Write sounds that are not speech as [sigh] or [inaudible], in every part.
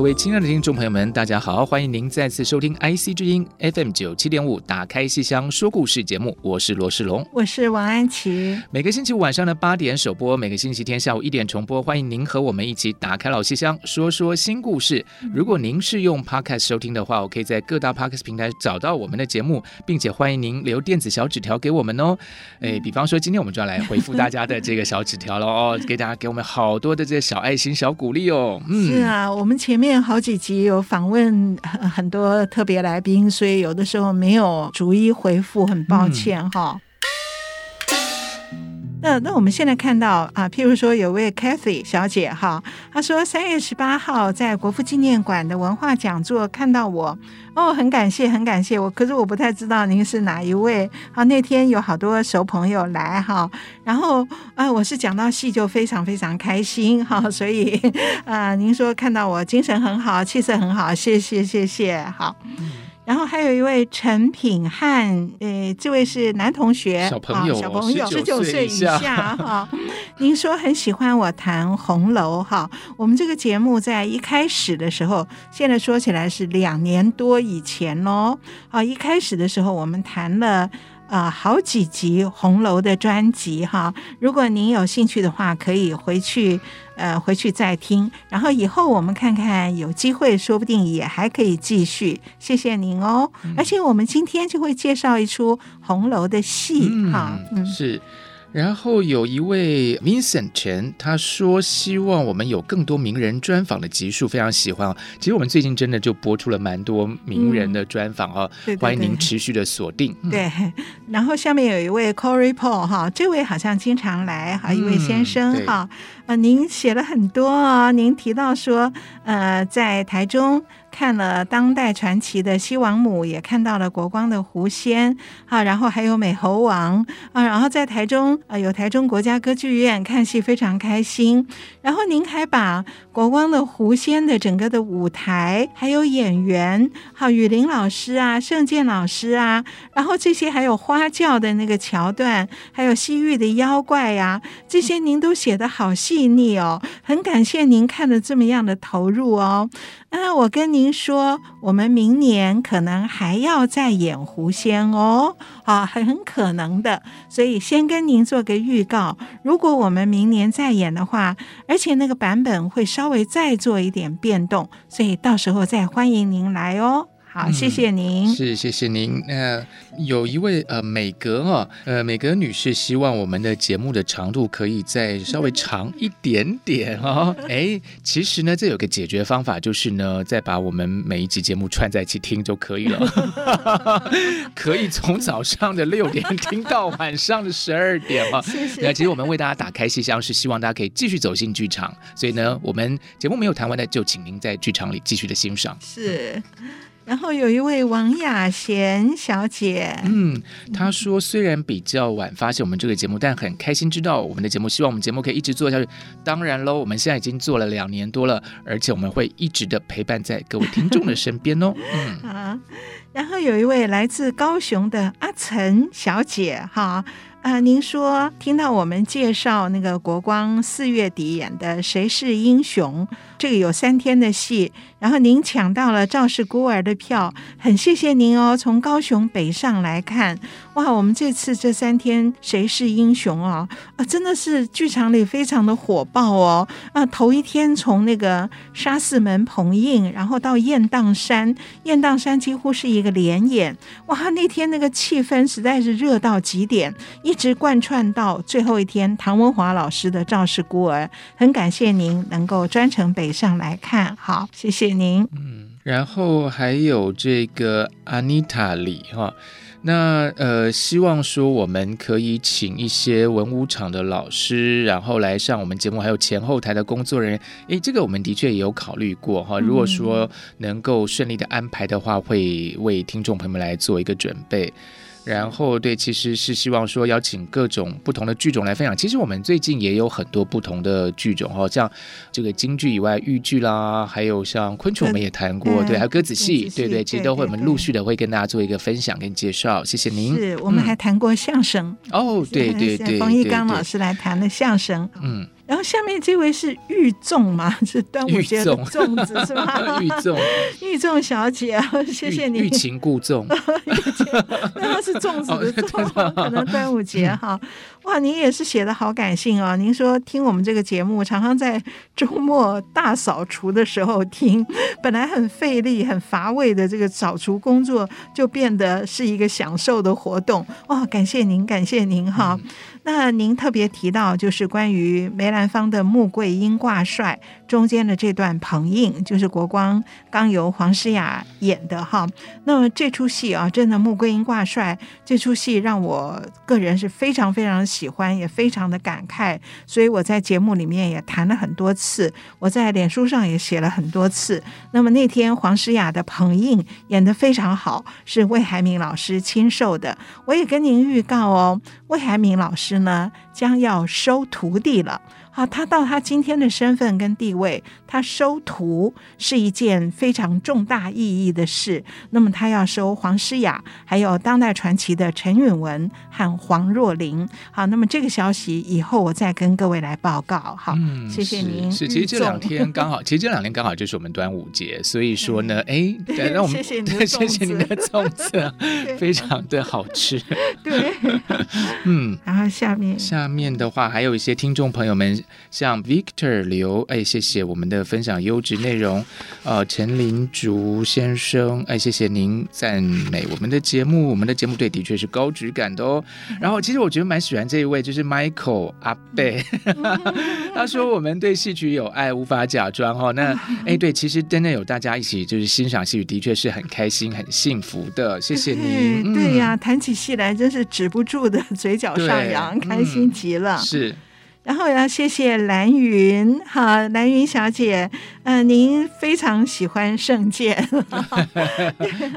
各位亲爱的听众朋友们，大家好！欢迎您再次收听 IC 之音 FM 九七点五，打开戏箱说故事节目，我是罗世龙，我是王安琪。每个星期五晚上的八点首播，每个星期天下午一点重播。欢迎您和我们一起打开老戏箱，说说新故事。如果您是用 Podcast 收听的话，我可以在各大 Podcast 平台找到我们的节目，并且欢迎您留电子小纸条给我们哦。哎，比方说今天我们就要来回复大家的这个小纸条了哦，给大家给我们好多的这些小爱心、小鼓励哦。嗯，是啊，我们前面好几集有访问 [laughs] 很多特别来宾，所以有的时候没有逐一回复，很抱歉哈。嗯、那那我们现在看到啊，譬如说有位 Kathy 小姐哈，她说三月十八号在国父纪念馆的文化讲座看到我。哦，很感谢，很感谢我。可是我不太知道您是哪一位。好，那天有好多熟朋友来哈，然后啊、我是讲到戏就非常非常开心哈，[laughs] 所以啊、您说看到我精神很好，气色很好，谢谢谢谢，好。然后还有一位陈品汉，呃，这位是男同学，小朋友，小朋友，十九岁以下哈。[laughs] 您说很喜欢我谈红楼哈，我们这个节目在一开始的时候，现在说起来是两年多以前喽。啊，一开始的时候我们谈了。啊、呃，好几集红楼的专辑哈，如果您有兴趣的话，可以回去呃回去再听。然后以后我们看看有机会，说不定也还可以继续。谢谢您哦。嗯、而且我们今天就会介绍一出红楼的戏哈，嗯，是。然后有一位 Vincent 陈，他说希望我们有更多名人专访的集数，非常喜欢哦。其实我们最近真的就播出了蛮多名人的专访哦，嗯、欢迎您持续的锁定。对，[laughs] 然后下面有一位 Corey Paul 哈，这位好像经常来哈，一位先生哈，呃，您写了很多啊，您提到说呃，在台中。看了当代传奇的西王母，也看到了国光的狐仙啊，然后还有美猴王啊，然后在台中啊有台中国家歌剧院看戏非常开心。然后您还把国光的狐仙的整个的舞台，还有演员，好雨林老师啊、盛健老师啊，然后这些还有花轿的那个桥段，还有西域的妖怪呀、这些您都写得好细腻哦，很感谢您看的这么样的投入哦。啊，我跟您说，我们明年可能还要再演狐仙哦，啊，很很可能的，所以先跟您做个预告，如果我们明年再演的话，而且那个版本会稍微再做一点变动，所以到时候再欢迎您来哦。好，谢谢您。嗯、是，谢谢您。那、呃、有一位呃美格哈，呃美格女士希望我们的节目的长度可以再稍微长一点点哈。[laughs] 哎，其实呢，这有个解决方法，就是呢，再把我们每一集节目串在一起听就可以了。[laughs] 可以从早上的六点听到晚上的十二点哈。[laughs] 谢谢。那其实我们为大家打开戏箱，是希望大家可以继续走进剧场。所以呢，我们节目没有谈完的，就请您在剧场里继续的欣赏。是。然后有一位王雅贤小姐，嗯，她说虽然比较晚发现我们这个节目，但很开心知道我们的节目，希望我们节目可以一直做下去。当然喽，我们现在已经做了两年多了，而且我们会一直的陪伴在各位听众的身边哦。嗯，啊。然后有一位来自高雄的阿陈小姐，哈。啊、呃，您说听到我们介绍那个国光四月底演的《谁是英雄》，这个有三天的戏，然后您抢到了《赵氏孤儿》的票，很谢谢您哦。从高雄北上来看，哇，我们这次这三天谁是英雄啊？啊，真的是剧场里非常的火爆哦。啊，头一天从那个沙四门棚映，然后到雁荡山，雁荡山几乎是一个连演。哇，那天那个气氛实在是热到极点，一直贯穿到最后一天。唐文华老师的《赵氏孤儿》，很感谢您能够专程北上来看，好，谢谢您。嗯。然后还有这个阿妮塔里哈，那呃，希望说我们可以请一些文武场的老师，然后来上我们节目，还有前后台的工作人员，诶，这个我们的确也有考虑过哈。如果说能够顺利的安排的话，会为听众朋友们来做一个准备。然后对，其实是希望说邀请各种不同的剧种来分享。其实我们最近也有很多不同的剧种哈，像这个京剧以外，豫剧啦，还有像昆曲我们也谈过，对，还有歌子戏，对对，其实都会我们陆续的会跟大家做一个分享跟介绍。谢谢您。是我们还谈过相声哦，对对对，冯玉刚老师来谈的相声，嗯。然后下面这位是玉粽嘛，[laughs] 是端午节的粽子是吧？玉粽，玉粽 [laughs] 小姐，[laughs] 谢谢你。欲擒故纵，那它是粽子的粽，可能端午节哈。哇，您也是写的好感性啊！您说听我们这个节目，常常在周末大扫除的时候听，本来很费力、很乏味的这个扫除工作，就变得是一个享受的活动。哇，感谢您，感谢您哈。嗯那您特别提到，就是关于梅兰南方的《穆桂英挂帅》中间的这段棚映，就是国光刚由黄诗雅演的哈。那么这出戏啊，真的《穆桂英挂帅》这出戏让我个人是非常非常喜欢，也非常的感慨，所以我在节目里面也谈了很多次，我在脸书上也写了很多次。那么那天黄诗雅的棚映演得非常好，是魏海敏老师亲授的。我也跟您预告哦，魏海敏老师呢，将要收徒弟了。好，他到他今天的身份跟地位，他收徒是一件非常重大意义的事。那么他要收黄诗雅，还有当代传奇的陈允文和黄若琳。好，那么这个消息以后我再跟各位来报告。好，嗯、谢谢您。是，其实这两天刚好，其实这两天刚好就是我们端午节，所以说呢，哎，让我们谢谢您，[laughs] 谢谢您的粽子，[laughs] 非常的好吃。对，[laughs] 嗯，然后下面下面的话还有一些听众朋友们。像 Victor 刘，哎，谢谢我们的分享优质内容。呃，陈林竹先生，哎，谢谢您赞美我们的节目，我们的节目对的确是高质感的哦。[laughs] 然后其实我觉得蛮喜欢这一位，就是 Michael 阿贝，[laughs] 他说我们对戏曲有爱，无法假装哈、哦。那 [laughs] 哎，对，其实真的有大家一起就是欣赏戏曲，的确是很开心、很幸福的。谢谢您。对呀，谈起戏来真是止不住的嘴角上扬，嗯、开心极了。是。然后要谢谢蓝云，哈，蓝云小姐，嗯、呃，您非常喜欢圣剑，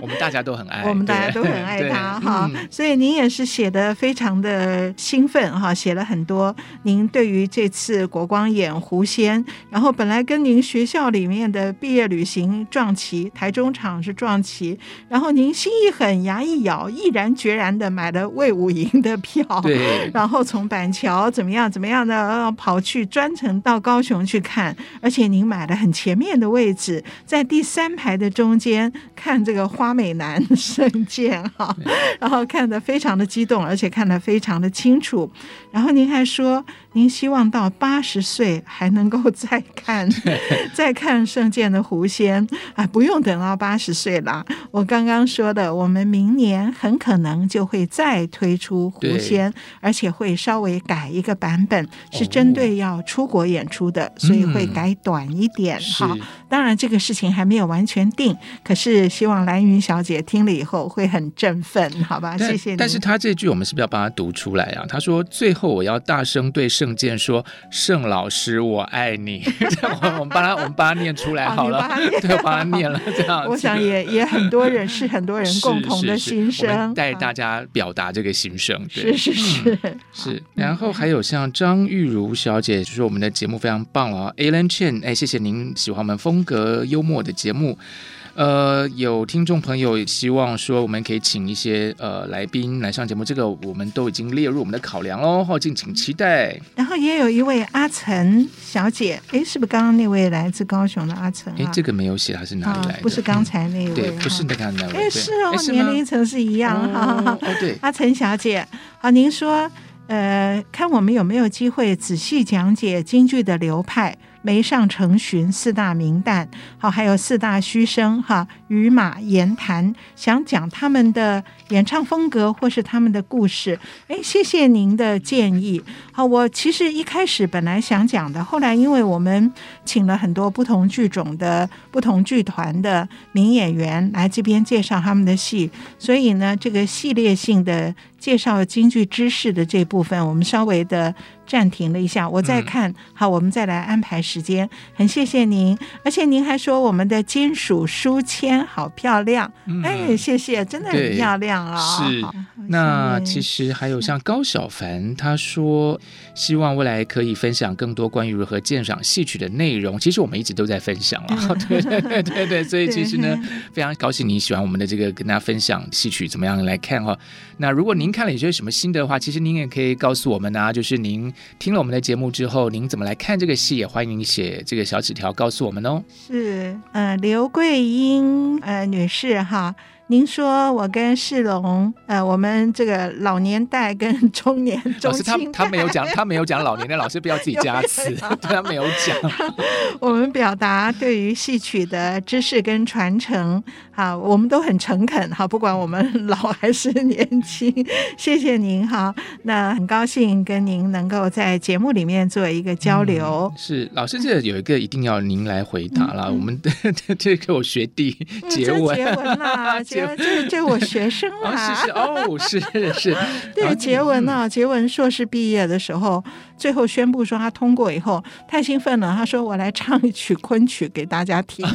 我们大家都很爱，[laughs] 我们大家都很爱他，哈，所以您也是写的非常的兴奋，哈，写了很多。您对于这次国光演狐仙，然后本来跟您学校里面的毕业旅行撞齐，台中场是撞齐，然后您心一狠，牙一咬，毅然决然的买了魏武营的票，对，[laughs] 然后从板桥怎么样怎么样的。呃，跑去专程到高雄去看，而且您买了很前面的位置，在第三排的中间看这个花美男圣剑哈，然后看得非常的激动，而且看得非常的清楚。然后您还说，您希望到八十岁还能够再看 [laughs] 再看圣剑的狐仙啊，不用等到八十岁了。我刚刚说的，我们明年很可能就会再推出狐仙，而且会稍微改一个版本。是针对要出国演出的，哦、所以会改短一点。好、嗯，当然这个事情还没有完全定，可是希望蓝云小姐听了以后会很振奋，好吧？谢谢你。但是他这句我们是不是要帮他读出来啊？他说：“最后我要大声对圣剑说，圣老师我爱你。[laughs] ”我们帮他，我们帮他念出来 [laughs] 好了。啊、[laughs] 对，帮他念了这样。我想也也很多人是很多人共同的心声，带大家表达这个心声。是是是、嗯、是。然后还有像张。玉茹小姐就是：“我们的节目非常棒了啊，Alan Chen，哎，谢谢您喜欢我们风格幽默的节目。呃，有听众朋友希望说，我们可以请一些呃来宾来上节目，这个我们都已经列入我们的考量喽，后敬请期待。然后也有一位阿陈小姐，哎，是不是刚刚那位来自高雄的阿岑？哎，这个没有写他是哪里来的？不是刚才那位，对，不是那个那位。哎，是哦，年龄层是一样哈。哦，对，阿陈小姐，好，您说，呃，看我们有没有机会仔细讲解京剧的流派。梅上成巡四大名旦，好，还有四大须生哈，于马言谈，想讲他们的演唱风格或是他们的故事。哎，谢谢您的建议。好，我其实一开始本来想讲的，后来因为我们请了很多不同剧种的不同剧团的名演员来这边介绍他们的戏，所以呢，这个系列性的介绍京剧知识的这部分，我们稍微的。暂停了一下，我再看、嗯、好，我们再来安排时间。很谢谢您，而且您还说我们的金属书签好漂亮，嗯、哎，谢谢，真的很漂亮啊、哦！是，那其实还有像高小凡，他说希望未来可以分享更多关于如何鉴赏戏曲的内容。其实我们一直都在分享了，嗯、[laughs] 对对对对对，所以其实呢，非常高兴你喜欢我们的这个跟大家分享戏曲怎么样来看哈。那如果您看了有些什么心得的话，其实您也可以告诉我们啊，就是您。听了我们的节目之后，您怎么来看这个戏？也欢迎写这个小纸条告诉我们哦。是，呃，刘桂英呃女士哈。您说我跟世龙，呃，我们这个老年代跟中年中老师他他没有讲，[laughs] 他没有讲老年的老师不要自己加词，[laughs] 他没有讲。我们表达对于戏曲的知识跟传承，好，我们都很诚恳，好，不管我们老还是年轻，谢谢您哈。[laughs] 那很高兴跟您能够在节目里面做一个交流。嗯、是老师，这有一个一定要您来回答了。嗯、我们这这个我学弟结文，结文啦。这这我学生啊，是是哦，是是，[laughs] 对，杰文呢，杰文硕士毕业的时候，最后宣布说他通过以后，太兴奋了，他说我来唱一曲昆曲给大家听，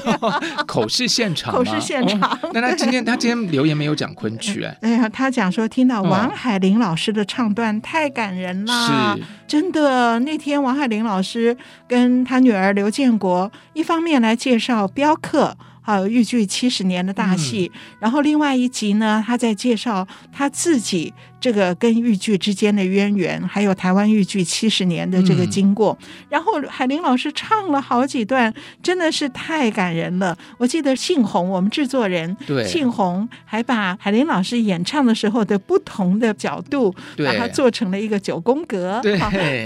口试现场，口试现场。那他今天他今天留言没有讲昆曲哎，哎呀，他讲说听到王海玲老师的唱段太感人了，是，真的。那天王海玲老师跟他女儿刘建国一方面来介绍镖客。还有豫剧七十年的大戏，嗯、然后另外一集呢，他在介绍他自己。这个跟豫剧之间的渊源，还有台湾豫剧七十年的这个经过，嗯、然后海玲老师唱了好几段，真的是太感人了。我记得信红，我们制作人对。信鸿还把海玲老师演唱的时候的不同的角度，对。把它做成了一个九宫格，对。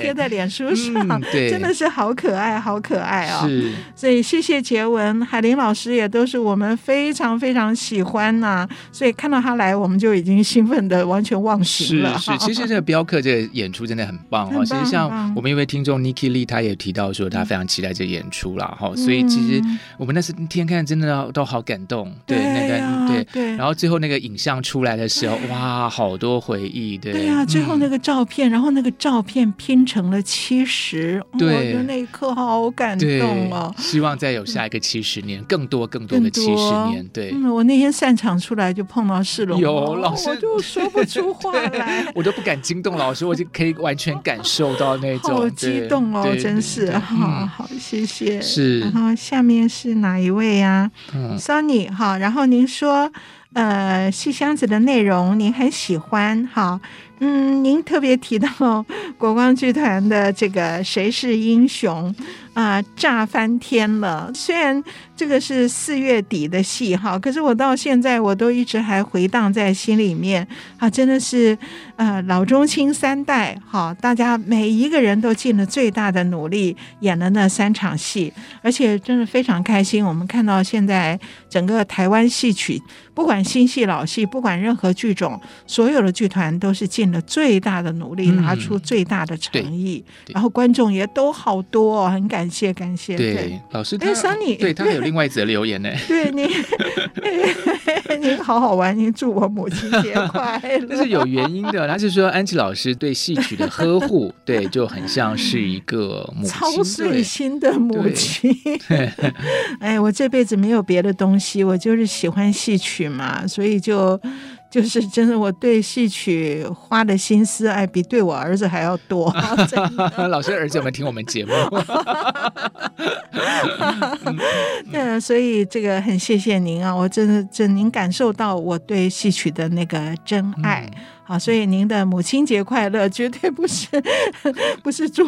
贴在脸书上，嗯、真的是好可爱，好可爱啊、哦！所以谢谢杰文，海玲老师也都是我们非常非常喜欢呐、啊，所以看到他来，我们就已经兴奋的完全忘。是是，其实这个镖客这个演出真的很棒哈。其实像我们一位听众 Niki Lee，他也提到说他非常期待这个演出啦哈。所以其实我们那次天看真的都好感动，对那个对对，然后最后那个影像出来的时候，哇，好多回忆，对。对呀，最后那个照片，然后那个照片拼成了七十，对，那一刻好感动哦。希望再有下一个七十年，更多更多的七十年，对。我那天散场出来就碰到世龙，有老师我就说不出话。[laughs] 我都不敢惊动老师，我就可以完全感受到那种好激动哦，真是好好谢谢。是，然后下面是哪一位呀？Sunny 哈，然后您说呃，戏箱子的内容您很喜欢哈。嗯，您特别提到国光剧团的这个《谁是英雄》啊，炸翻天了。虽然这个是四月底的戏哈，可是我到现在我都一直还回荡在心里面啊，真的是呃老中青三代哈，大家每一个人都尽了最大的努力演了那三场戏，而且真的非常开心。我们看到现在整个台湾戏曲，不管新戏老戏，不管任何剧种，所有的剧团都是尽了。最大的努力，拿出最大的诚意，然后观众也都好多，很感谢，感谢。对，老师，哎，Sunny，对他有另外一则留言呢。对您，您 [laughs] 好好玩，您祝我母亲节快乐。这是有原因的，他是说安琪老师对戏曲的呵护，[laughs] 对，就很像是一个母亲，超碎心的母亲。[laughs] 哎，我这辈子没有别的东西，我就是喜欢戏曲嘛，所以就。就是真的，我对戏曲花的心思，哎，比对我儿子还要多。[laughs] [laughs] 老师的儿子有没有听我们节目？[laughs] 对，所以这个很谢谢您啊，我真的真您感受到我对戏曲的那个真爱。嗯啊，所以您的母亲节快乐，绝对不是 [laughs] 不是祝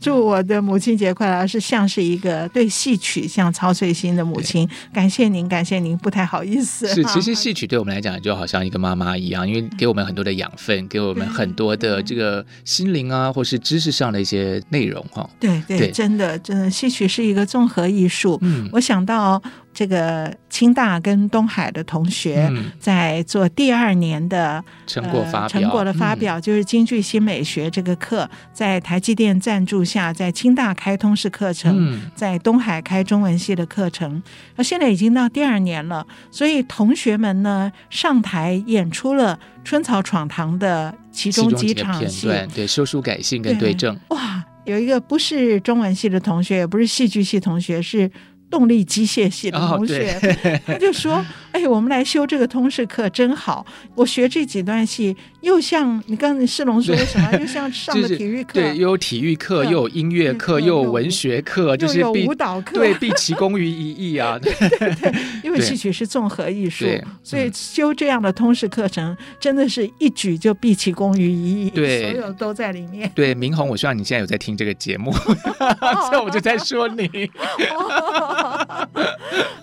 祝我的母亲节快乐，而是像是一个对戏曲像操碎心的母亲。感谢您，感谢您，不太好意思。是，其实戏曲对我们来讲就好像一个妈妈一样，因为给我们很多的养分，给我们很多的这个心灵啊，或是知识上的一些内容哈。对对，真的真的，戏曲是一个综合艺术。嗯，我想到。这个清大跟东海的同学在做第二年的成果发表，成果的发表就是京剧新美学这个课，在台积电赞助下，在清大开通识课程，在东海开中文系的课程。那现在已经到第二年了，所以同学们呢上台演出了《春草闯堂》的其中几场戏，对，修书改信跟对证。哇，有一个不是中文系的同学，也不是戏剧系同学，是。动力机械系的同学，哦、他就说：“哎，我们来修这个通识课真好。我学这几段戏，又像你刚才世龙说的什么，又像 [laughs] 上的体育课，对，又有体育课，又有音乐课，又有文学课，就是有舞蹈课，对，毕其功于一役啊。[laughs] 对对对，因为戏曲是综合艺术，所以修这样的通识课程，真的是一举就毕其功于一役，对，所有都在里面。对，明红，我希望你现在有在听这个节目，[laughs] 所以我就在说你。”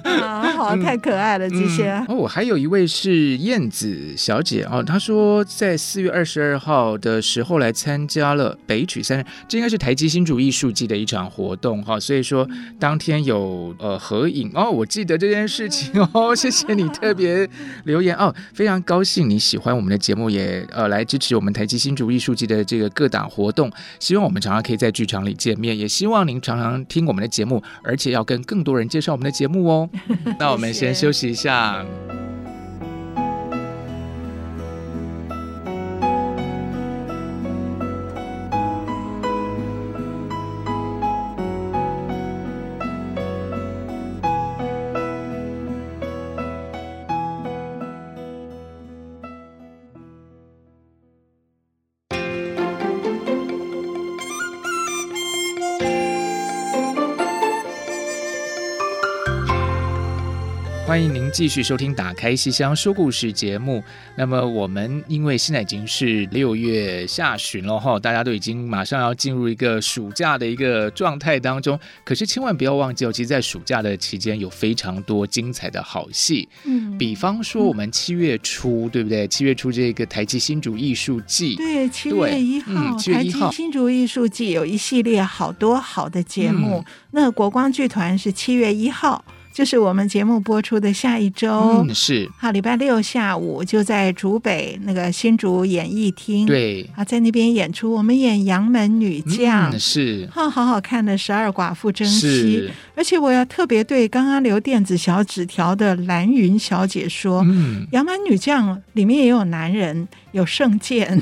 啊，好，太可爱了，这些、嗯。哦，还有一位是燕子小姐哦，她说在四月二十二号的时候来参加了北曲三，这应该是台积新竹艺术季的一场活动哈、哦，所以说当天有呃合影哦，我记得这件事情哦，[laughs] 谢谢你特别留言哦，非常高兴你喜欢我们的节目，也呃来支持我们台积新竹艺术季的这个各档活动，希望我们常常可以在剧场里见面，也希望您常常听我们的节目，而且要跟更多人介绍我们的节目哦。[laughs] 那我们先休息一下。继续收听《打开西厢说故事》节目。那么，我们因为现在已经是六月下旬了哈，大家都已经马上要进入一个暑假的一个状态当中。可是，千万不要忘记哦，其实，在暑假的期间有非常多精彩的好戏。嗯，比方说，我们七月初，嗯、对不对？七月初这个台积新竹艺术季，对，七月一号，嗯、七月一号台积新竹艺术季有一系列好多好的节目。嗯、那国光剧团是七月一号。就是我们节目播出的下一周，嗯，是好，礼拜六下午就在竹北那个新竹演艺厅，对啊，在那边演出。我们演杨门女将，嗯、是好好好看的十二寡妇征妻。而且我要特别对刚刚留电子小纸条的兰云小姐说，嗯，杨门女将里面也有男人。有圣剑，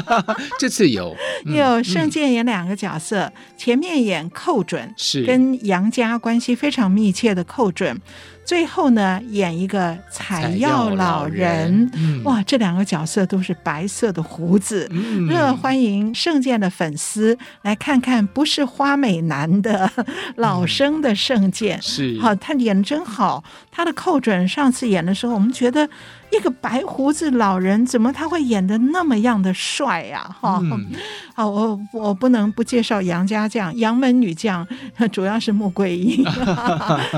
[laughs] 这次有、嗯、有圣剑演两个角色，嗯、前面演寇准，是。跟杨家关系非常密切的寇准。最后呢，演一个采药老人，哇，这两个角色都是白色的胡子，嗯、热欢迎圣剑的粉丝来看看，不是花美男的 [laughs] 老生的圣剑，嗯、是。好，他演的真好。他的寇准上次演的时候，我们觉得一个白胡子老人怎么他会演的那么样的帅呀？哈，嗯、好，我我不能不介绍杨家将、杨门女将，主要是穆桂英，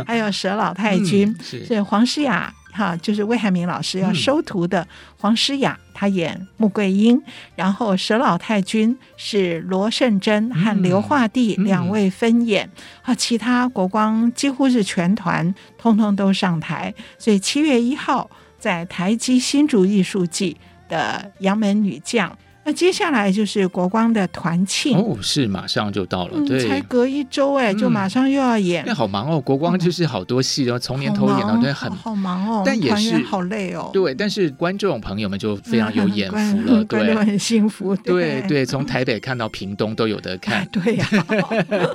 还有佘老太君。嗯、是黄诗雅哈，就是魏海明老师要收徒的黄诗雅，她演穆桂英，然后佘老太君是罗胜珍和刘化弟两位分演，啊、嗯，其他国光几乎是全团通通都上台，所以七月一号在台积新竹艺术季的杨门女将。那接下来就是国光的团庆哦，是马上就到了，嗯、对，才隔一周哎，就马上又要演，那、嗯、好忙哦。国光就是好多戏，然后从年头演到对，很好忙哦。但也是好累哦，对。但是观众朋友们就非常有眼福了，嗯、观众很幸福，对对，对。从台北看到屏东都有得看，哎、对呀、啊。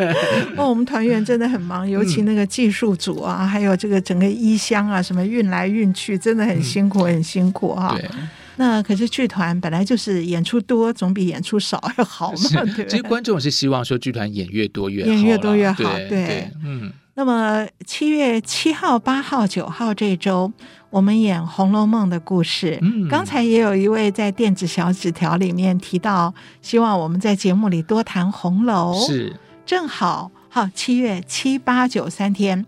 [laughs] 哦，我们团员真的很忙，尤其那个技术组啊，嗯、还有这个整个衣箱啊，什么运来运去，真的很辛苦，嗯、很辛苦哈、啊。对。那可是剧团本来就是演出多总比演出少要好嘛，对。其实观众是希望说剧团演越多越好，演越多越好，对，对，对，嗯。那么七月七号、八号、九号这周，我们演《红楼梦》的故事。嗯，刚才也有一位在电子小纸条里面提到，希望我们在节目里多谈红楼。是，正好好，七月七八九三天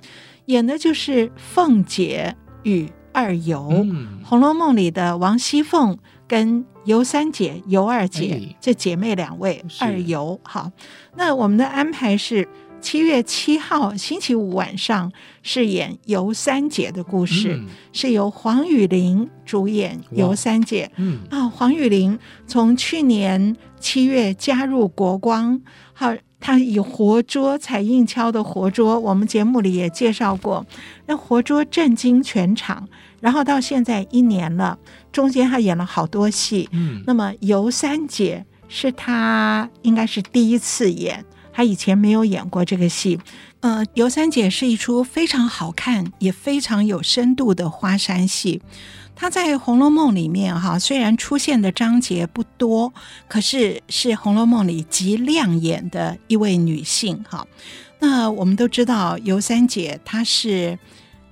演的就是凤姐与。二尤，嗯，《红楼梦》里的王熙凤跟尤三姐、尤二姐，哎，这姐妹两位，二尤。好，那我们的安排是七月七号星期五晚上饰演尤三姐的故事，嗯，是由黄雨玲主演尤三姐。嗯啊，黄雨玲从去年七月加入国光，好。他以活捉彩印敲的活捉，我们节目里也介绍过，那活捉震惊全场。然后到现在一年了，中间他演了好多戏。嗯，那么尤三姐是他应该是第一次演，他以前没有演过这个戏。呃，尤三姐是一出非常好看也非常有深度的花山戏。她在《红楼梦》里面哈，虽然出现的章节不多，可是是《红楼梦》里极亮眼的一位女性哈。那我们都知道尤三姐她是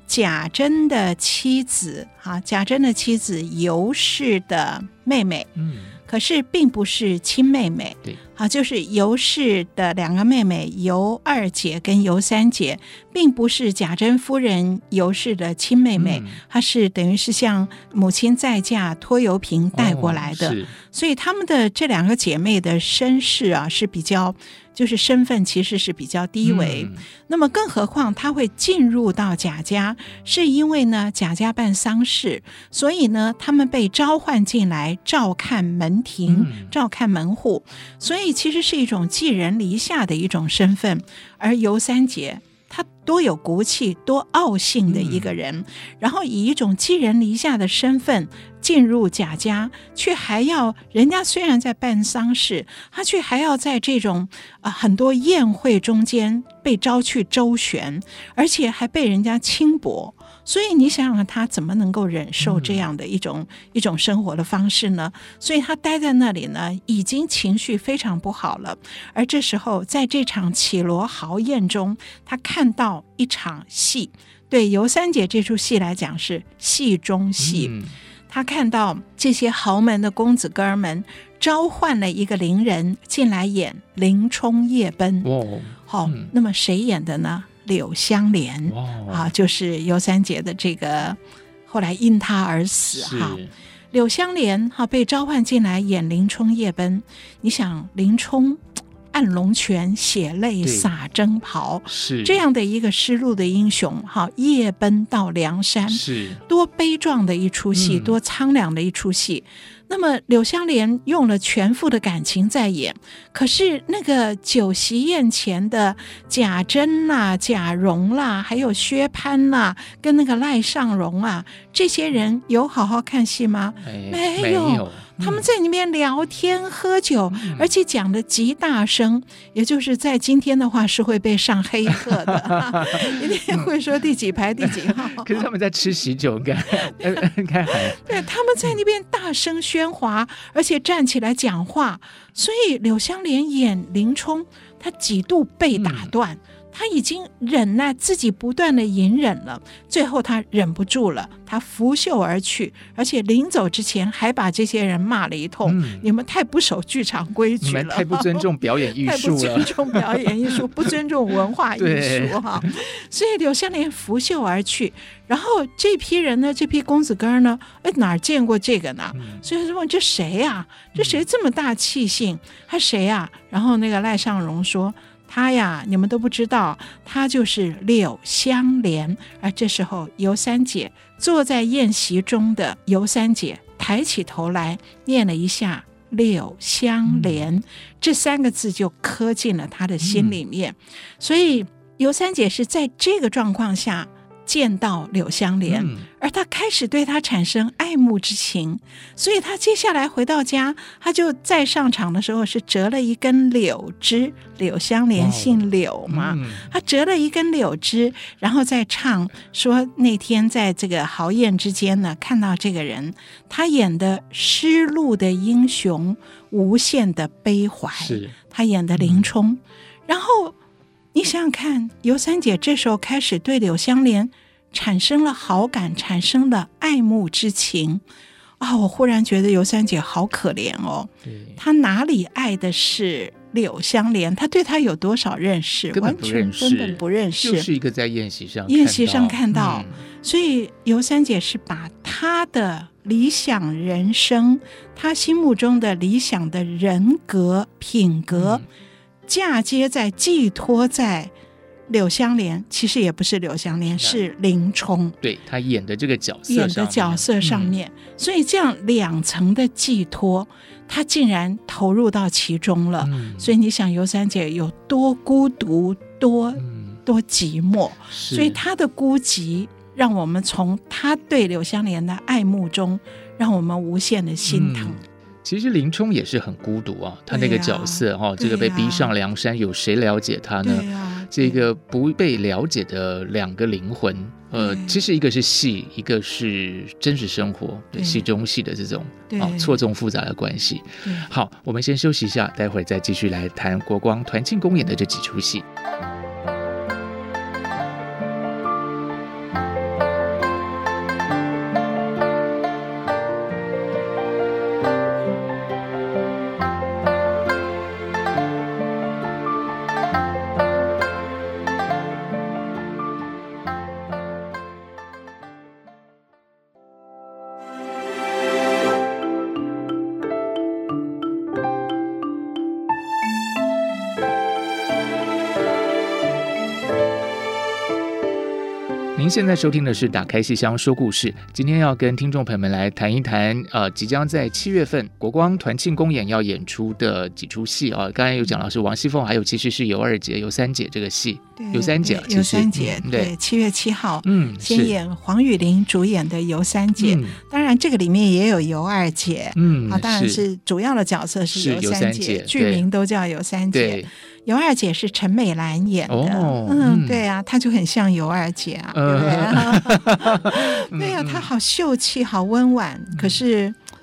贾珍的妻子哈，贾珍的妻子尤氏的妹妹。嗯。可是并不是亲妹妹，对，好，就是尤氏的两个妹妹尤二姐跟尤三姐，并不是贾珍夫人尤氏的亲妹妹，她、嗯、是等于是像母亲再嫁拖油瓶带过来的，哦、所以她们的这两个姐妹的身世啊是比较。就是身份其实是比较低微，嗯、那么更何况他会进入到贾家，是因为呢贾家办丧事，所以呢他们被召唤进来照看门庭、嗯、照看门户，所以其实是一种寄人篱下的一种身份，而尤三姐。她多有骨气、多傲性的一个人，嗯、然后以一种寄人篱下的身份进入贾家，却还要人家虽然在办丧事，他却还要在这种啊、呃、很多宴会中间被招去周旋，而且还被人家轻薄。所以你想想，他怎么能够忍受这样的一种、嗯、一种生活的方式呢？所以他待在那里呢，已经情绪非常不好了。而这时候，在这场绮罗豪宴中，他看到一场戏，对尤三姐这出戏来讲是戏中戏。嗯、他看到这些豪门的公子哥儿们召唤了一个伶人进来演《林冲夜奔》。哦，好，那么谁演的呢？柳湘莲啊，就是尤三姐的这个，后来因她而死哈。柳湘莲哈被召唤进来演林冲夜奔，你想林冲 [tsk] 按龙泉血泪洒征袍，是。这样的一个失路的英雄哈，夜奔到梁山，是。多悲壮的一出戏，嗯、多苍凉的一出戏。那么柳湘莲用了全副的感情在演，可是那个酒席宴前的贾珍啦、贾蓉啦，还有薛蟠啦，跟那个赖尚荣啊，这些人有好好看戏吗？没有。没有他们在那边聊天喝酒，嗯、而且讲的极大声，也就是在今天的话是会被上黑客的，[laughs] 一定会说第几排第几号。可是他们在吃喜酒，该 [laughs] 该还对，他们在那边大声喧哗，而且站起来讲话，所以柳湘莲演林冲，他几度被打断。嗯他已经忍耐自己不断的隐忍了，最后他忍不住了，他拂袖而去，而且临走之前还把这些人骂了一通：“嗯、你们太不守剧场规矩了，太不尊重表演艺术了，[laughs] 太不尊重表演艺术，[laughs] 不尊重文化艺术哈。”所以柳湘莲拂袖而去，然后这批人呢，这批公子哥儿呢，哎，哪儿见过这个呢？嗯、所以就问这谁呀、啊？这谁这么大气性？他谁呀、啊？然后那个赖尚荣说。他呀，你们都不知道，他就是柳香莲。而这时候，尤三姐坐在宴席中的尤三姐抬起头来，念了一下柳香莲、嗯、这三个字就刻进了他的心里面。嗯、所以尤三姐是在这个状况下。见到柳湘莲，嗯、而他开始对他产生爱慕之情，所以他接下来回到家，他就再上场的时候是折了一根柳枝。柳湘莲姓柳嘛，嗯、他折了一根柳枝，然后再唱说那天在这个豪宴之间呢，看到这个人，他演的失路的英雄，无限的悲怀，是他演的林冲，嗯、然后。你想想看，尤三姐这时候开始对柳湘莲产生了好感，产生了爱慕之情啊、哦！我忽然觉得尤三姐好可怜哦，对她哪里爱的是柳湘莲？她对她有多少认识？根本不认识，完全根本不认识，就是一个在宴席上宴席上看到，嗯、所以尤三姐是把她的理想人生，她心目中的理想的人格品格。嗯嫁接在寄托在柳香莲，其实也不是柳香莲，是林冲。对，他演的这个角色，演的角色上面，嗯、所以这样两层的寄托，他竟然投入到其中了。嗯、所以你想，尤三姐有多孤独，多、嗯、多寂寞，所以他的孤寂，让我们从他对柳香莲的爱慕中，让我们无限的心疼。嗯。其实林冲也是很孤独啊，他那个角色哈，这个被逼上梁山，有谁了解他呢？这个不被了解的两个灵魂，呃，其实一个是戏，一个是真实生活，对。戏中戏的这种啊错综复杂的关系。好，我们先休息一下，待会儿再继续来谈国光团庆公演的这几出戏。现在收听的是《打开戏箱说故事》，今天要跟听众朋友们来谈一谈，呃，即将在七月份国光团庆公演要演出的几出戏啊。刚才有讲到是王熙凤，还有其实是尤二姐、尤三姐这个戏。尤三姐，尤三姐，对，七月七号，嗯，先演黄雨玲主演的尤三姐。当然，这个里面也有尤二姐，嗯，啊，当然是主要的角色是尤三姐，剧名都叫尤三姐。尤二姐是陈美兰演的，哦、嗯，对啊，她就很像尤二姐啊，对不对？[laughs] 对啊，她好秀气，好温婉，嗯、可是，哎。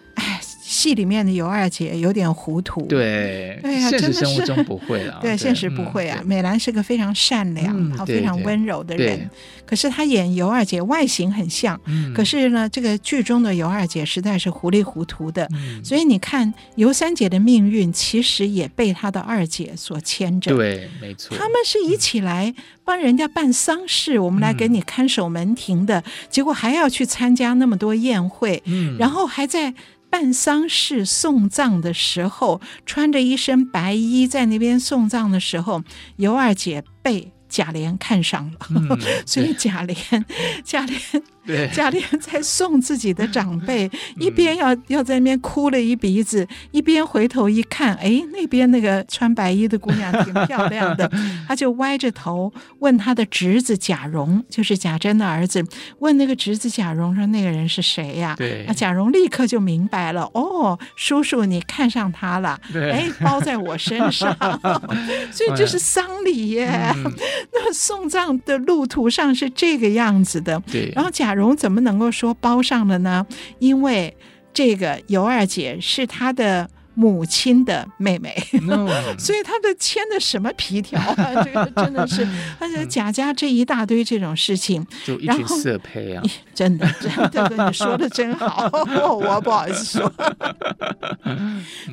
戏里面的尤二姐有点糊涂，对，对呀，现实生活中不会啊，[laughs] 对，现实不会啊。美兰是个非常善良、好非常温柔的人，可是她演尤二姐外形很像，可是呢，这个剧中的尤二姐实在是糊里糊涂的，所以你看尤三姐的命运其实也被她的二姐所牵着，对，没错，他们是一起来帮人家办丧事，我们来给你看守门庭的，结果还要去参加那么多宴会，然后还在。办丧事送葬的时候，穿着一身白衣在那边送葬的时候，尤二姐被贾琏看上了，嗯、[laughs] 所以贾琏，贾琏。对，贾琏在送自己的长辈，一边要要在那边哭了一鼻子，一边回头一看，哎，那边那个穿白衣的姑娘挺漂亮的，[laughs] 他就歪着头问他的侄子贾蓉，就是贾珍的儿子，问那个侄子贾蓉说：“那个人是谁呀？”对，那贾蓉立刻就明白了，哦，叔叔你看上他了，哎，包在我身上，[laughs] 所以这是丧礼耶。[laughs] 那送葬的路途上是这个样子的，对，然后贾。蓉怎么能够说包上了呢？因为这个尤二姐是他的母亲的妹妹 [laughs] 所以他的牵的什么皮条啊？[laughs] 这个真的是，而且贾家这一大堆这种事情，就一群色胚啊！真的，真的，你说的真好，我不好意思说。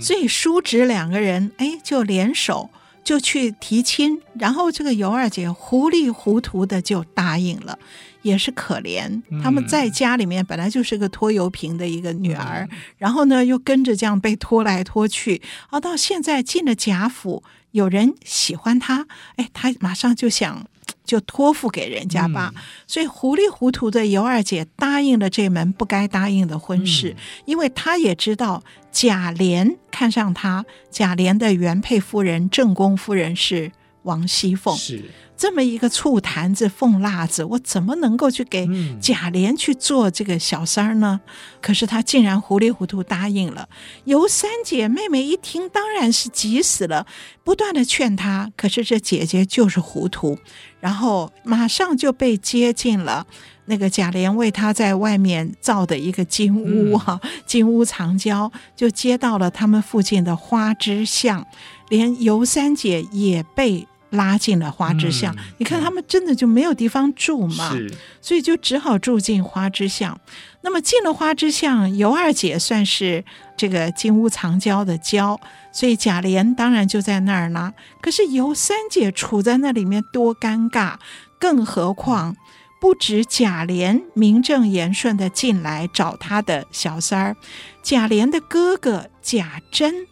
所以叔侄两个人哎，就联手就去提亲，然后这个尤二姐糊里糊涂的就答应了。也是可怜，他们在家里面本来就是个拖油瓶的一个女儿，嗯、然后呢又跟着这样被拖来拖去，啊，到现在进了贾府，有人喜欢她，哎，她马上就想就托付给人家吧，嗯、所以糊里糊涂的尤二姐答应了这门不该答应的婚事，嗯、因为她也知道贾琏看上他，贾琏的原配夫人正宫夫人是王熙凤，是。这么一个醋坛子、凤辣子，我怎么能够去给贾琏去做这个小三儿呢？嗯、可是他竟然糊里糊涂答应了。尤三姐妹妹一听，当然是急死了，不断的劝他。可是这姐姐就是糊涂，然后马上就被接进了那个贾琏为他在外面造的一个金屋哈，嗯、金屋藏娇，就接到了他们附近的花之巷，连尤三姐也被。拉进了花之巷，嗯、你看他们真的就没有地方住嘛，所以就只好住进花之巷。那么进了花之巷，尤二姐算是这个金屋藏娇的娇，所以贾琏当然就在那儿啦。可是尤三姐处在那里面多尴尬，更何况不止贾琏名正言顺的进来找他的小三儿，贾琏的哥哥贾珍。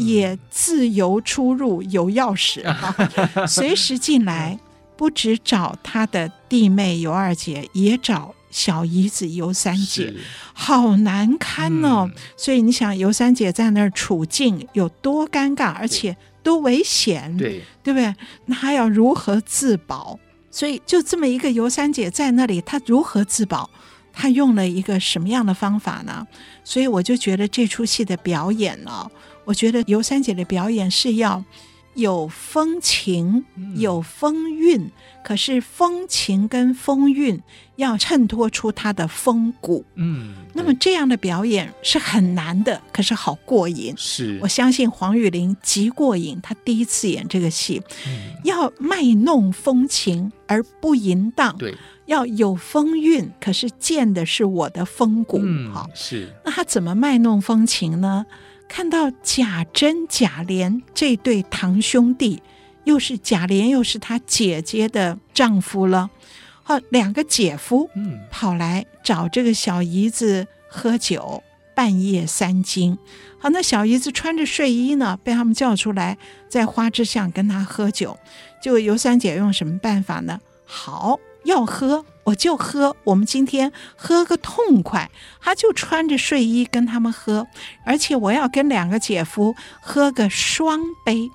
也自由出入，有钥匙哈，[laughs] 随时进来。不止找他的弟妹尤二姐，也找小姨子尤三姐，好难堪哦。嗯、所以你想，尤三姐在那儿处境有多尴尬，而且多危险，对对不对？那还要如何自保？所以就这么一个尤三姐在那里，她如何自保？她用了一个什么样的方法呢？所以我就觉得这出戏的表演呢、哦。我觉得尤三姐的表演是要有风情、有风韵，嗯、可是风情跟风韵要衬托出他的风骨。嗯，那么这样的表演是很难的，可是好过瘾。是，我相信黄雨玲极过瘾。她第一次演这个戏，嗯、要卖弄风情而不淫荡，对，要有风韵，可是见的是我的风骨。嗯，好，是。那他怎么卖弄风情呢？看到贾珍、贾琏这对堂兄弟，又是贾琏，又是他姐姐的丈夫了。好，两个姐夫，跑来找这个小姨子喝酒，半夜三更。好，那小姨子穿着睡衣呢，被他们叫出来，在花枝巷跟他喝酒。就尤三姐用什么办法呢？好。要喝我就喝，我们今天喝个痛快。她就穿着睡衣跟他们喝，而且我要跟两个姐夫喝个双杯。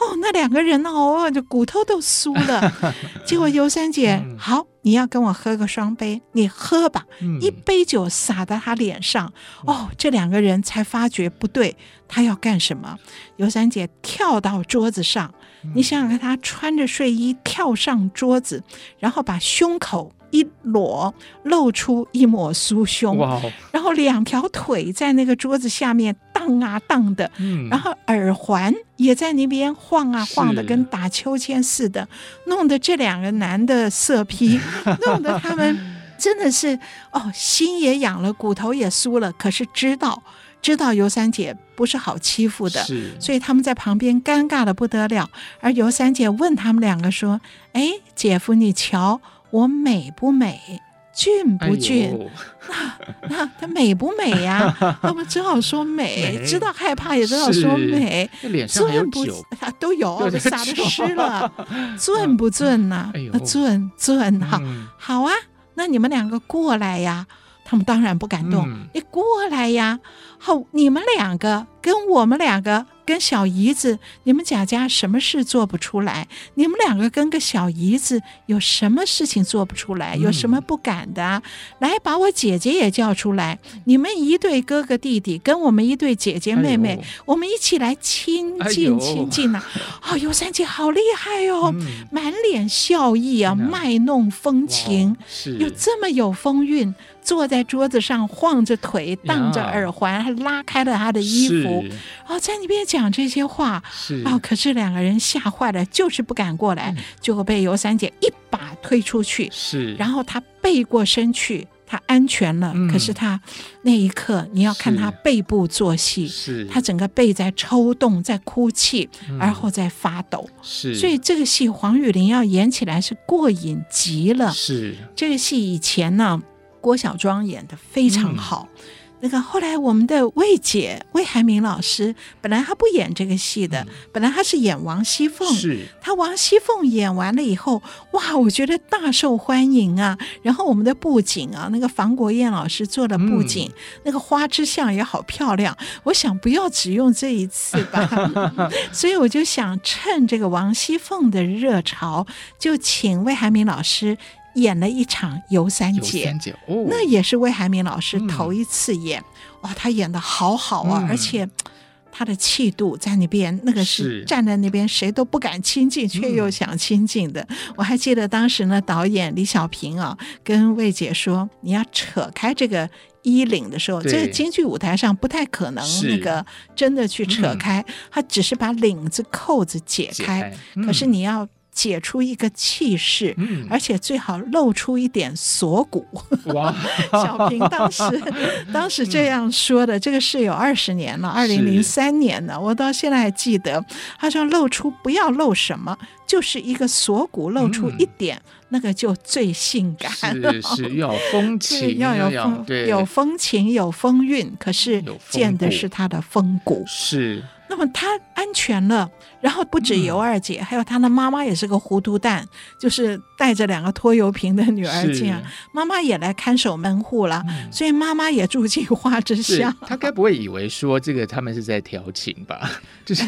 哦，那两个人呢？哦，就骨头都酥了。[laughs] 结果尤三姐，嗯、好，你要跟我喝个双杯，你喝吧。嗯、一杯酒洒到他脸上，哦，这两个人才发觉不对，他要干什么？尤三姐跳到桌子上。你想想看，他穿着睡衣跳上桌子，然后把胸口一裸，露出一抹酥胸，哇然后两条腿在那个桌子下面荡啊荡的，嗯、然后耳环也在那边晃啊晃的，跟打秋千似的，弄得这两个男的色 [laughs] 批，弄得他们真的是哦，心也痒了，骨头也酥了，可是知道。知道尤三姐不是好欺负的，所以他们在旁边尴尬的不得了。而尤三姐问他们两个说：“哎，姐夫，你瞧我美不美，俊不俊？哎、那那他美不美呀？” [laughs] 他们只好说美，美知道害怕也只好说美。俊不都有 [laughs] 都洒得湿了，俊不俊呐？[laughs] 俊俊哈，好啊，那你们两个过来呀。他们当然不敢动，嗯、你过来呀。好，你们两个跟我们两个跟小姨子，你们贾家什么事做不出来？你们两个跟个小姨子有什么事情做不出来？有什么不敢的？嗯、来，把我姐姐也叫出来。你们一对哥哥弟弟，跟我们一对姐姐妹妹，哎、我们一起来亲近亲近呐。[laughs] 哦，尤三姐好厉害哦，嗯、满脸笑意啊，卖弄风情，有这么有风韵。坐在桌子上晃着腿，荡着耳环，还拉开了他的衣服。是哦，在那边讲这些话。是哦，可是两个人吓坏了，就是不敢过来，就被尤三姐一把推出去。是，然后他背过身去，他安全了。嗯、可是他那一刻，你要看他背部做戏，是他整个背在抽动，在哭泣，而后在发抖。是，所以这个戏黄雨玲要演起来是过瘾极了。是，这个戏以前呢。郭小庄演的非常好，嗯、那个后来我们的魏姐魏海敏老师，本来她不演这个戏的，嗯、本来她是演王熙凤，是她王熙凤演完了以后，哇，我觉得大受欢迎啊。然后我们的布景啊，那个房国燕老师做的布景，嗯、那个花之巷也好漂亮。我想不要只用这一次吧，[laughs] 所以我就想趁这个王熙凤的热潮，就请魏海敏老师。演了一场游三姐，三姐哦、那也是魏海敏老师头一次演，嗯、哇，他演的好好啊，嗯、而且他的气度在那边，那个是站在那边谁都不敢亲近，却又想亲近的。嗯、我还记得当时呢，导演李小平啊，跟魏姐说：“你要扯开这个衣领的时候，这个京剧舞台上不太可能那个真的去扯开，嗯、他只是把领子扣子解开，解开。嗯、可是你要。”解出一个气势，嗯、而且最好露出一点锁骨。哇 [laughs] 小平当时 [laughs] 当时这样说的，嗯、这个是有二十年了，二零零三年的，我到现在还记得。他说露出不要露什么，就是一个锁骨露出一点，嗯、那个就最性感。是是要有风情，[laughs] 要有风，对有风情，有风韵。可是见的是他的风骨。是。那么他安全了，然后不止尤二姐，嗯、还有他的妈妈也是个糊涂蛋，就是带着两个拖油瓶的女儿进来，妈妈也来看守门户了，嗯、所以妈妈也住进花之巷。他该不会以为说这个他们是在调情吧？[laughs] 就是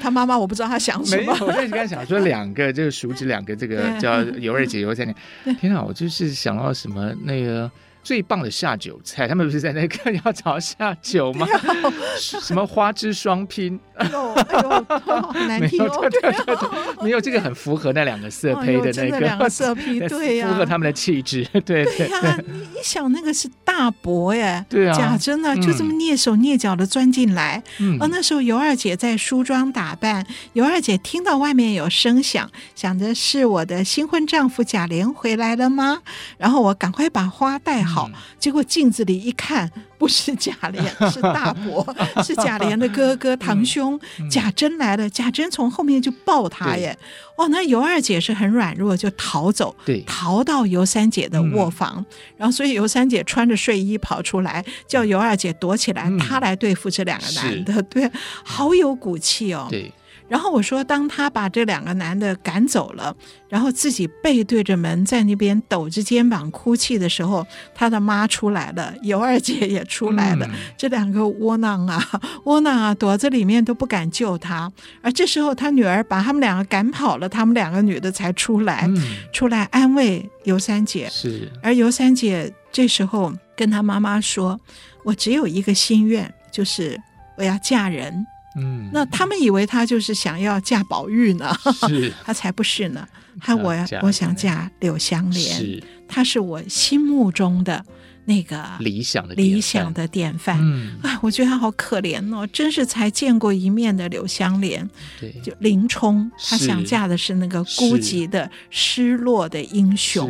他妈妈，我不知道他想什么。我就刚才想说两个，就是熟知两个，这个叫尤二姐、尤三姐。天哪，我就是想到什么那个。最棒的下酒菜，他们不是在那个要找下酒吗？[laughs] 什么花枝双拼？哎呦，哎呦，好难听哦！对对对，没有这个很符合那两个色胚的那个两个色 [laughs] 胚，对呀，符合他们的气质。对对呀，你想那个是大伯耶，对啊，贾珍呢就这么蹑手蹑脚的钻进来。嗯，而那时候尤二姐在梳妆打扮，尤二姐听到外面有声响，想着是我的新婚丈夫贾琏回来了吗？然后我赶快把花带好。好，结果镜子里一看，不是贾琏，是大伯，[laughs] 是贾琏的哥哥堂兄贾珍来了。贾珍从后面就抱他耶，哇！那尤二姐是很软弱，就逃走，对，逃到尤三姐的卧房，然后所以尤三姐穿着睡衣跑出来，叫尤二姐躲起来，她来对付这两个男的，对，好有骨气哦，对。然后我说，当他把这两个男的赶走了，然后自己背对着门在那边抖着肩膀哭泣的时候，他的妈出来了，尤二姐也出来了。嗯、这两个窝囊啊，窝囊啊，躲在里面都不敢救他。而这时候，他女儿把他们两个赶跑了，他们两个女的才出来，嗯、出来安慰尤三姐。是。而尤三姐这时候跟她妈妈说：“我只有一个心愿，就是我要嫁人。”嗯，那他们以为他就是想要嫁宝玉呢，是，[laughs] 他才不是呢。他我我想嫁柳湘莲，是，他是我心目中的那个理想的理想的典范。嗯，哎，我觉得他好可怜哦，真是才见过一面的柳湘莲。对，就林冲，他想嫁的是那个孤寂的、失落的英雄。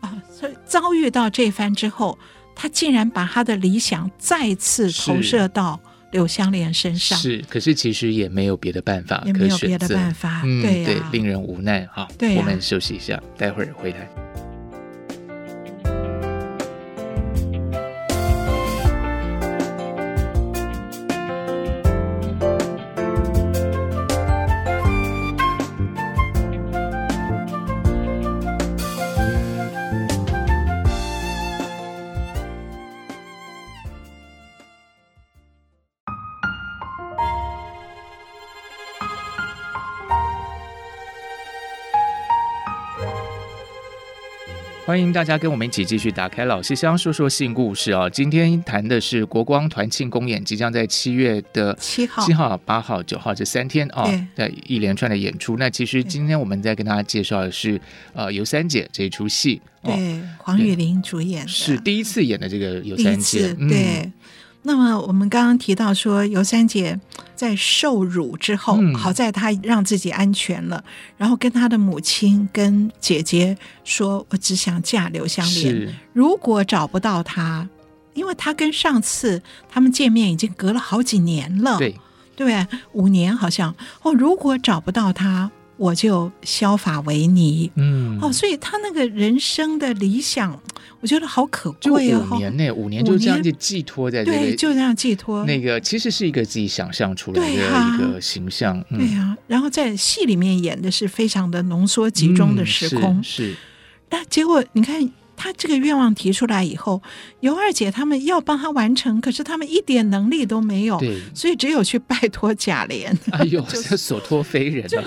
啊。所以遭遇到这番之后，他竟然把他的理想再次投射到。柳湘莲身上是，可是其实也没有别的办法，也没有别的办法，嗯，对，对，令人无奈哈。对，我们休息一下，待会儿回来。欢迎大家跟我们一起继续打开老戏箱说说新故事啊！今天谈的是国光团庆公演，即将在七月的七号、七号、八号、九号这三天啊，在一连串的演出。那其实今天我们在跟大家介绍的是呃尤三姐这一出戏，对，黄雨玲主演的，是第一次演的这个尤三姐，对。那么我们刚刚提到说，尤三姐在受辱之后，嗯、好在她让自己安全了，然后跟她的母亲、跟姐姐说：“我只想嫁刘香莲。如果找不到她，因为她跟上次他们见面已经隔了好几年了，对。对，五年好像。哦，如果找不到她，我就削发为尼。嗯，哦，所以他那个人生的理想，我觉得好可贵哦。五年内，五年就这样就寄托在这个，对，就这样寄托。那个其实是一个自己想象出来的一个形象。对呀、啊嗯，然后在戏里面演的是非常的浓缩集中的时空。嗯、是，是，但结果你看。他这个愿望提出来以后，尤二姐他们要帮他完成，可是他们一点能力都没有，对，所以只有去拜托贾琏。[laughs] 哎呦，这、[laughs] 就是、所托非人啊！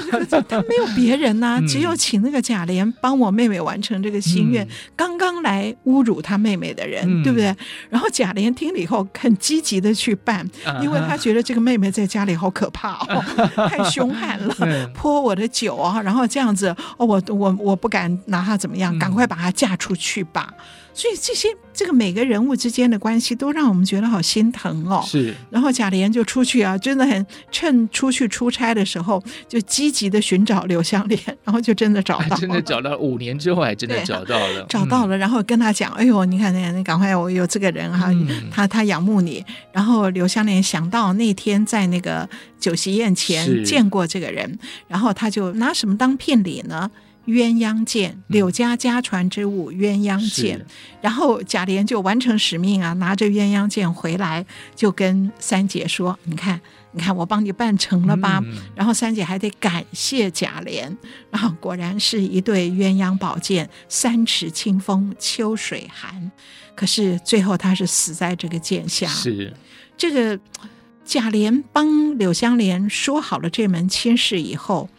他没有别人呐、啊 [laughs] 嗯，只有请那个贾琏帮我妹妹完成这个心愿。嗯、刚刚来侮辱他妹妹的人，嗯、对不对？然后贾琏听了以后，很积极的去办，因为他觉得这个妹妹在家里好可怕哦，太凶悍了，泼我的酒啊，然后这样子哦，我我我不敢拿她怎么样，赶快把她嫁出去。吧，所以这些这个每个人物之间的关系都让我们觉得好心疼哦。是，然后贾琏就出去啊，真的很趁出去出差的时候，就积极的寻找柳香莲，然后就真的找到了，真的找到五年之后还真的找到了，找到了，然后跟他讲，哎呦，你看那，你赶快，我有这个人哈、嗯，他他仰慕你。然后柳香莲想到那天在那个酒席宴前见过这个人，然后他就拿什么当聘礼呢？鸳鸯剑，柳家家传之物，鸳鸯剑。然后贾琏就完成使命啊，拿着鸳鸯剑回来，就跟三姐说：“你看，你看，我帮你办成了吧？”嗯、然后三姐还得感谢贾琏。然后果然是一对鸳鸯宝剑，三尺清风秋水寒。可是最后他是死在这个剑下。是这个贾琏帮柳湘莲说好了这门亲事以后。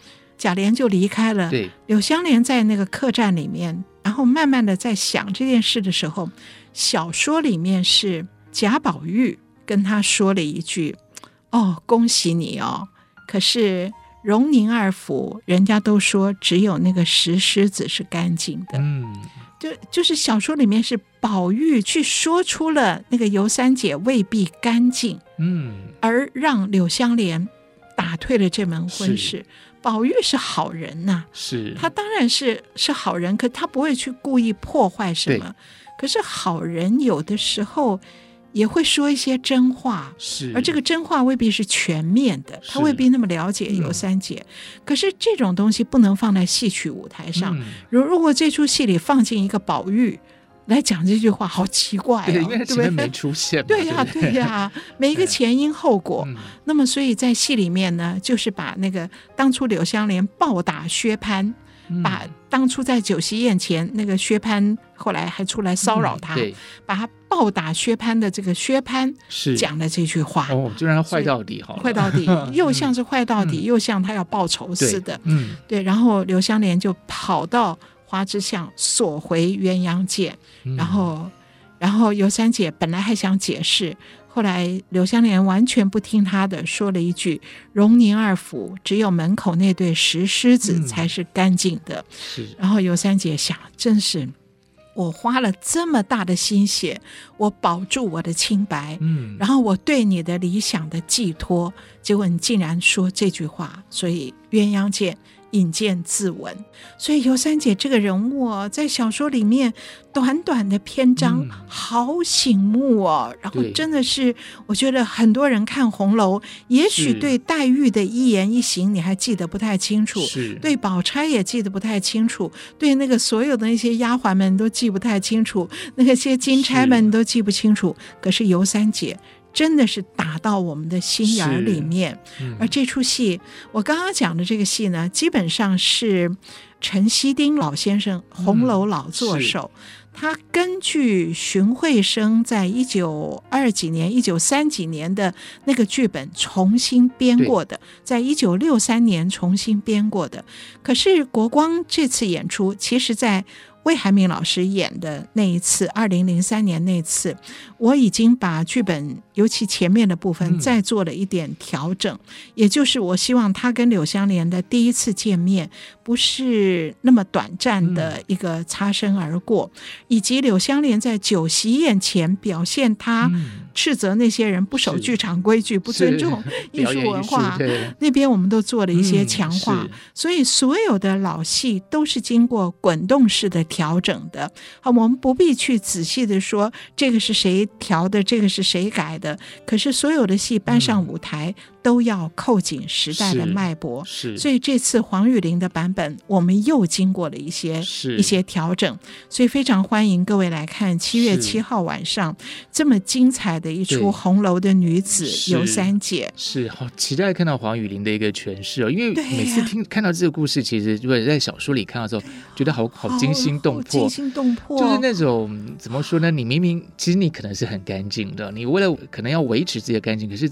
贾琏就离开了。对，柳湘莲在那个客栈里面，然后慢慢的在想这件事的时候，小说里面是贾宝玉跟他说了一句：“哦，恭喜你哦！可是荣宁二府，人家都说只有那个石狮子是干净的。”嗯，就就是小说里面是宝玉去说出了那个尤三姐未必干净，嗯，而让柳湘莲打退了这门婚事。宝玉是好人呐、啊，是他当然是是好人，可他不会去故意破坏什么。可是好人有的时候也会说一些真话，是而这个真话未必是全面的，他未必那么了解尤三姐、嗯。可是这种东西不能放在戏曲舞台上。如、嗯、如果这出戏里放进一个宝玉。来讲这句话好奇怪、哦，对，因为前面没出现。对呀、啊，对？呀、啊，没一个前因后果。那么，所以在戏里面呢，就是把那个当初柳湘莲暴打薛蟠、嗯，把当初在酒席宴前那个薛蟠后来还出来骚扰他，嗯、把他暴打薛蟠的这个薛蟠是。讲了这句话，哦，就让他坏到底好了，坏到底，[laughs] 又像是坏到底、嗯，又像他要报仇似的，嗯，对。然后柳湘莲就跑到。花之巷索回鸳鸯剑，然后，然后尤三姐本来还想解释，后来柳湘莲完全不听她的，说了一句：“荣宁二府只有门口那对石狮子才是干净的。”是。然后尤三姐想，真是我花了这么大的心血，我保住我的清白，嗯，然后我对你的理想的寄托，结果你竟然说这句话，所以鸳鸯剑。引荐自刎，所以尤三姐这个人物哦，在小说里面短短的篇章，好醒目哦。然后真的是，我觉得很多人看红楼，也许对黛玉的一言一行你还记得不太清楚，对宝钗也记得不太清楚，对那个所有的那些丫鬟们都记不太清楚，那些金钗们都记不清楚。可是尤三姐。真的是打到我们的心眼儿里面，嗯、而这出戏，我刚刚讲的这个戏呢，基本上是陈希丁老先生红楼老作手，嗯、他根据荀慧生在一九二几年、一九三几年的那个剧本重新编过的，在一九六三年重新编过的。可是国光这次演出，其实在。魏海敏老师演的那一次，二零零三年那次，我已经把剧本尤其前面的部分再做了一点调整，嗯、也就是我希望他跟柳湘莲的第一次见面不是那么短暂的一个擦身而过，嗯、以及柳湘莲在酒席宴前表现他斥责那些人不守剧场规矩、不尊重 [laughs] 艺术文化。那边我们都做了一些强化，所以所有的老戏都是经过滚动式的调整的。好，我们不必去仔细的说这个是谁调的，这个是谁改的。可是所有的戏搬上舞台。嗯都要扣紧时代的脉搏，是，所以这次黄雨玲的版本，我们又经过了一些一些调整，所以非常欢迎各位来看七月七号晚上这么精彩的一出《红楼的女子尤三姐》，是好期待看到黄雨玲的一个诠释哦，因为每次听看到这个故事，其实如果在小说里看到之后，觉得好好惊心动魄，惊心动魄，就是那种怎么说呢？你明明其实你可能是很干净的，你为了可能要维持自己的干净，可是。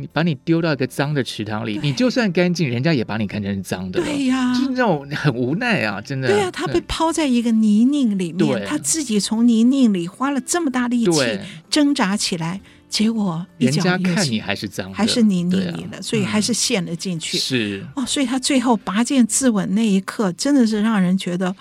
你把你丢到一个脏的池塘里，你就算干净，人家也把你看成是脏的。对呀，就是那种很无奈啊，真的。对呀，他被抛在一个泥泞里面，他自己从泥泞里花了这么大力气挣扎起来，结果人家看你还是脏的，还是泥泞里了，所以还是陷了进去。是哦，所以他最后拔剑自刎那一刻，真的是让人觉得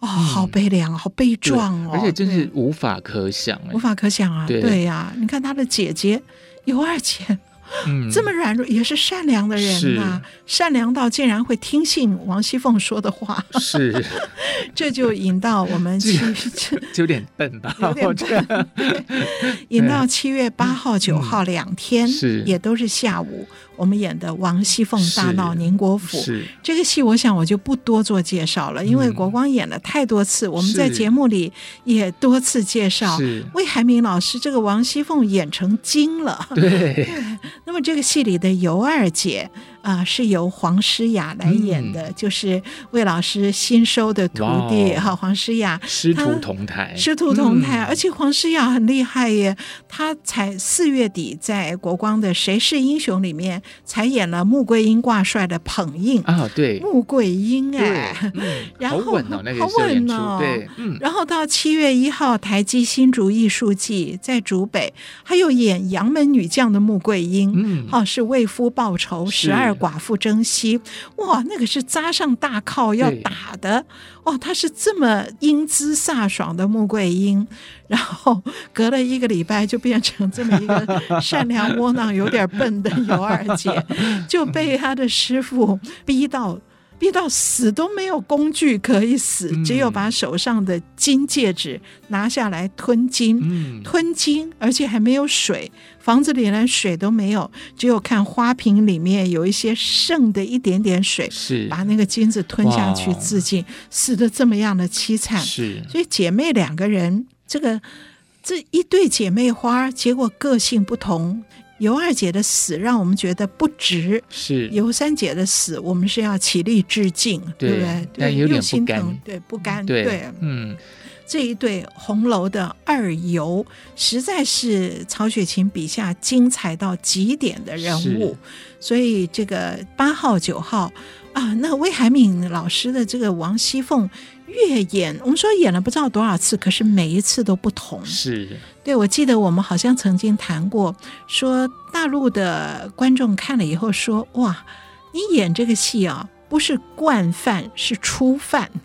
哦，好悲凉，好悲壮哦，而且真是无法可想，无法可想啊。对呀，你看他的姐姐尤二姐。嗯，这么软弱也是善良的人呐、啊，善良到竟然会听信王熙凤说的话，是，[laughs] 这就引到我们七，[laughs] 这有点笨吧？[laughs] 有点笨，引到七月八号、九号两天，是。也都是下午。我们演的王熙凤大闹宁国府这个戏，我想我就不多做介绍了，因为国光演了太多次，我们在节目里也多次介绍。魏海敏老师这个王熙凤演成精了，对。[laughs] 那么这个戏里的尤二姐。啊、呃，是由黄诗雅来演的，嗯、就是魏老师新收的徒弟哈，黄诗雅师徒同台，师徒同台，嗯、而且黄诗雅很厉害耶，她才四月底在国光的《谁是英雄》里面才演了穆桂英挂帅的捧印啊，对，穆桂英哎，嗯、[laughs] 然后好稳哦，那个好稳哦，对，嗯，然后到七月一号台积新竹艺术季在竹北，还有演杨门女将的穆桂英，嗯，哦，是为夫报仇十二。寡妇征西，哇，那个是扎上大靠要打的哦，她是这么英姿飒爽的穆桂英，然后隔了一个礼拜就变成这么一个善良窝囊、有点笨的尤二姐，就被她的师傅逼到。逼到死都没有工具可以死，只有把手上的金戒指拿下来吞金，嗯、吞金，而且还没有水，房子里连水都没有，只有看花瓶里面有一些剩的一点点水，是把那个金子吞下去自尽，死的这么样的凄惨。是，所以姐妹两个人，这个这一对姐妹花，结果个性不同。尤二姐的死让我们觉得不值，是尤三姐的死，我们是要起立致敬，对，对不对？但有点不甘，对，不甘，对，对嗯，这一对红楼的二尤，实在是曹雪芹笔下精彩到极点的人物，所以这个八号、九号啊，那魏海敏老师的这个王熙凤。越演，我们说演了不知道多少次，可是每一次都不同。是，对，我记得我们好像曾经谈过，说大陆的观众看了以后说：“哇，你演这个戏啊。”不是惯犯，是初犯。[laughs]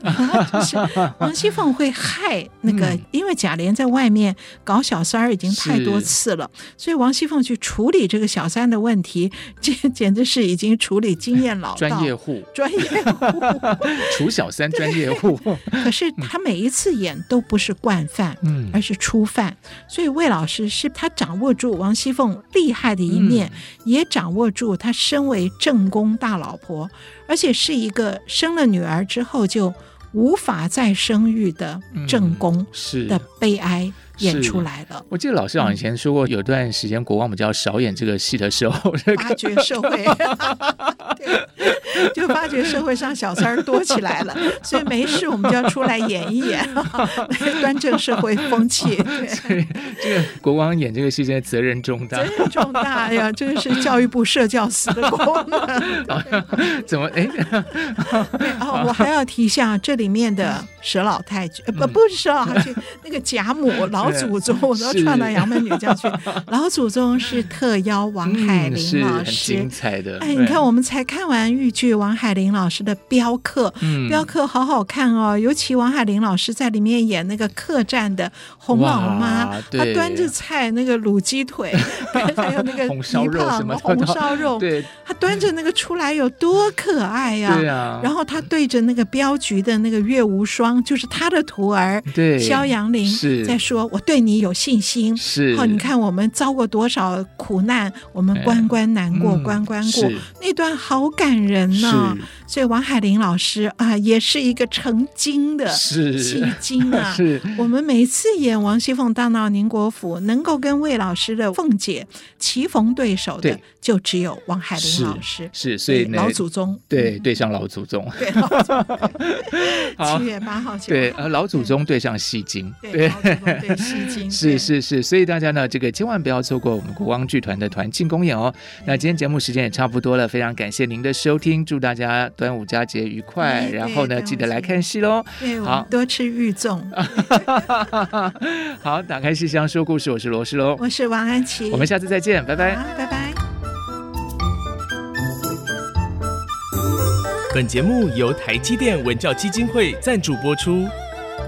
就是王熙凤会害那个，嗯、因为贾琏在外面搞小三儿已经太多次了，所以王熙凤去处理这个小三的问题，[laughs] 这简直是已经处理经验老道。专业户，专业户，[laughs] 除小三专业户。可是他每一次演都不是惯犯，嗯，而是初犯。所以魏老师是他掌握住王熙凤厉害的一面，嗯、也掌握住他身为正宫大老婆。而且是一个生了女儿之后就无法再生育的正宫的悲哀。演出来了。我记得老师好像以前说过，有段时间国王比较少演这个戏的时候，发觉社会，[laughs] 对，就发觉社会上小三儿多起来了，所以没事我们就要出来演一演，来 [laughs] 端正社会风气。[laughs] 对，这个国王演这个戏真的责任重大，责任重大呀！这个是教育部社教司的功能。怎么？哎，哦，我还要提一下这里面的佘老太君，不，不是佘老太君，那个贾母老。老祖宗，我都串到杨门女将去。老祖宗是特邀王海玲老师，精彩的。哎，你看，我们才看完豫剧，王海玲老师的镖客，嗯，镖客好好看哦。尤其王海玲老师在里面演那个客栈的洪老妈，她端着菜，那个卤鸡腿，[laughs] 还有那个 [laughs] 红烧肉什么红烧肉，对，她端着那个出来有多可爱呀！对啊，然后她对着那个镖局的那个岳无双，就是她的徒儿，对，萧阳林是。在说：“我对你有信心。”是，好，你看我们遭过多少苦难，我们关关难过关关过，那段好感人呐。所以王海玲老师啊，也是一个成精的戏精啊。[laughs] 是，我们每次演王熙凤大闹宁国府，能够跟魏老师的凤姐棋逢对手的，就只有王海玲老师。是，所以老祖宗对对上老祖宗。对，七月八号对，呃，老祖宗对上戏精。对，对 [laughs] 是是是，所以大家呢，这个千万不要错过我们国光剧团的团庆公演哦。那今天节目时间也差不多了，非常感谢您的收听，祝大家。端午佳节愉快，然后呢，记得来看戏喽。好，多吃玉粽。[laughs] 好，打开戏箱说故事，我是罗世龙，我是王安琪，我们下次再见，拜拜，拜拜。本节目由台积电文教基金会赞助播出。